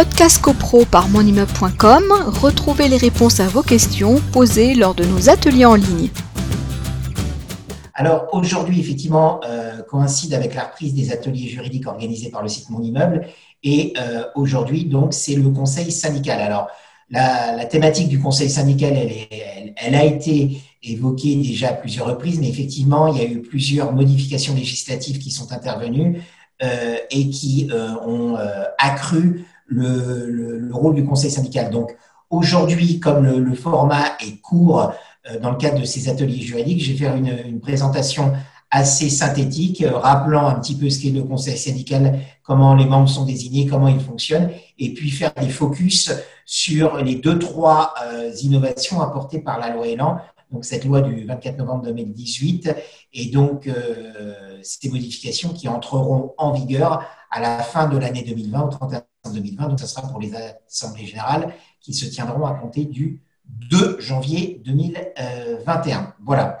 Podcast CoPro par monimmeuble.com, retrouvez les réponses à vos questions posées lors de nos ateliers en ligne. Alors aujourd'hui, effectivement, euh, coïncide avec la reprise des ateliers juridiques organisés par le site Mon Immeuble. Et euh, aujourd'hui, donc, c'est le conseil syndical. Alors, la, thématique du conseil syndical, elle, elle, a été évoquée déjà à plusieurs reprises, mais effectivement, il y a eu plusieurs modifications législatives qui sont intervenues euh, et qui ont accru le, rôle du conseil syndical. Donc aujourd'hui, comme le, format est court euh, dans le cadre de ces ateliers juridiques, je vais faire une, présentation assez synthétique, euh, rappelant un petit peu ce qu'est le conseil syndical, comment les membres sont désignés, comment ils fonctionnent, et puis faire des focus sur les deux, trois euh, innovations apportées par la loi Elan, donc cette loi du 24 novembre 2018, et donc ces modifications qui entreront en vigueur à la fin de l'année 2020, au 31 2020. Donc, ça sera pour les assemblées générales qui se tiendront à compter du 2 janvier 2021. Voilà.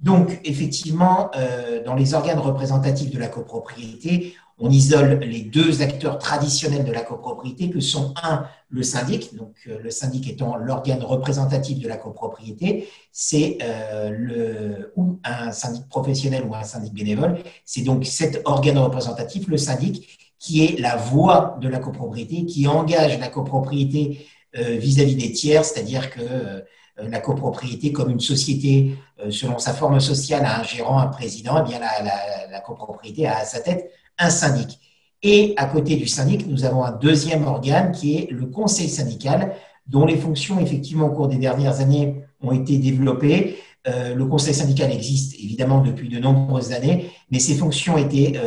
Donc, effectivement, euh, dans les organes représentatifs de la copropriété, on isole les deux acteurs traditionnels de la copropriété, que sont un, le syndic, donc euh, le syndic étant l'organe représentatif de la copropriété, c'est euh, le ou un syndic professionnel ou un syndic bénévole, c'est donc cet organe représentatif, le syndic, qui est la voix de la copropriété, qui engage la copropriété euh, vis-à-vis des tiers, c'est-à-dire que euh, la copropriété, comme une société, euh, selon sa forme sociale, a un gérant, un président, eh bien la, copropriété a à sa tête un syndic. Et à côté du syndic, nous avons un deuxième organe qui est le conseil syndical, dont les fonctions, effectivement, au cours des dernières années, ont été développées. le conseil syndical existe évidemment depuis de nombreuses années, mais ses fonctions étaient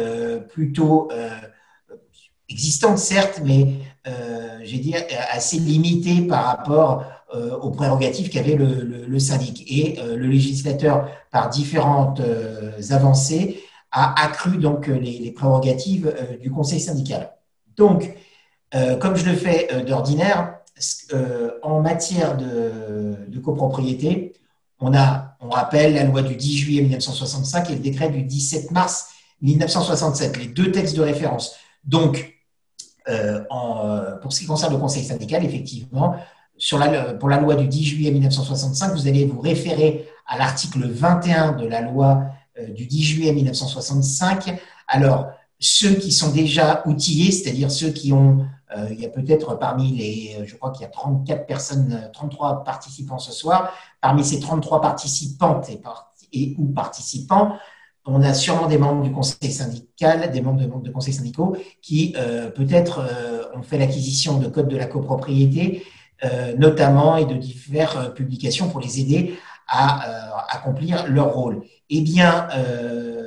plutôt existante certes, mais euh, assez limitée par rapport euh, aux prérogatives qu'avait le, syndic. Et euh, le législateur, par différentes avancées, a accru donc les, prérogatives du conseil syndical. Donc, comme je le fais d'ordinaire, en matière de, copropriété, on a, on rappelle la loi du 10 juillet 1965 et le décret du 17 mars 1967, les deux textes de référence. Donc, euh, euh, pour ce qui concerne le conseil syndical, effectivement, pour la loi du 10 juillet 1965, vous allez vous référer à l'article 21 de la loi euh, du 10 juillet 1965. Alors, ceux qui sont déjà outillés, c'est-à-dire ceux qui ont, il y a peut-être parmi les, je crois qu'il y a 34 personnes, 33 participants ce soir, parmi ces 33 participantes et ou participants, on a sûrement des membres du conseil syndical, des membres de, conseils syndicaux qui euh, peut-être euh, ont fait l'acquisition de codes de la copropriété, euh, notamment, et de diverses publications pour les aider à accomplir leur rôle. Eh bien,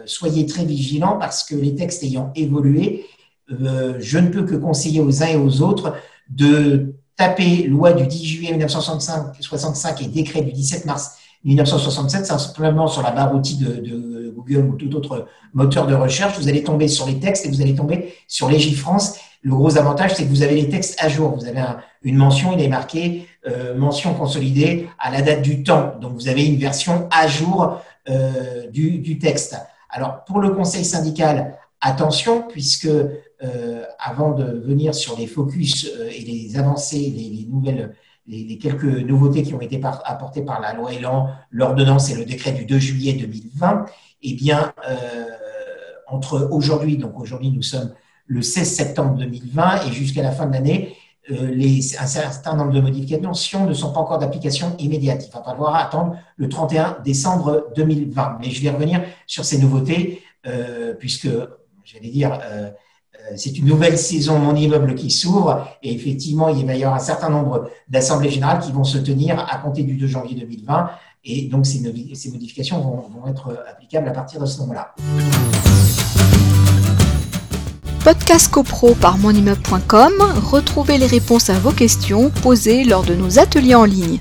soyez très vigilants parce que les textes ayant évolué, je ne peux que conseiller aux uns et aux autres de taper loi du 10 juillet 1965 et décret du 17 mars 1967, simplement sur la barre outil de, Google ou tout autre moteur de recherche, vous allez tomber sur les textes et vous allez tomber sur Légifrance. Le gros avantage, c'est que vous avez les textes à jour. Vous avez une mention, il est marqué euh, mention consolidée à la date du temps. Donc, vous avez une version à jour euh, du, texte. Alors, pour le conseil syndical, attention, puisque euh, avant de venir sur les focus et les avancées, les nouvelles les, quelques nouveautés qui ont été apportées par la loi Elan, l'ordonnance et le décret du 2 juillet 2020, eh bien, euh, entre aujourd'hui, donc aujourd'hui nous sommes le 16 septembre 2020 et jusqu'à la fin de l'année, euh, un certain nombre de modifications ne sont pas encore d'application immédiate. Il va falloir attendre le 31 décembre 2020. Mais je vais revenir sur ces nouveautés, euh, puisque, j'allais dire, c'est une nouvelle saison Mon immeuble qui s'ouvre et effectivement, il y avoir un certain nombre d'assemblées générales qui vont se tenir à compter du 2 janvier 2020 et donc ces, modifications vont, être applicables à partir de ce moment-là. Podcast CoPro par monimmeuble.com, retrouvez les réponses à vos questions posées lors de nos ateliers en ligne.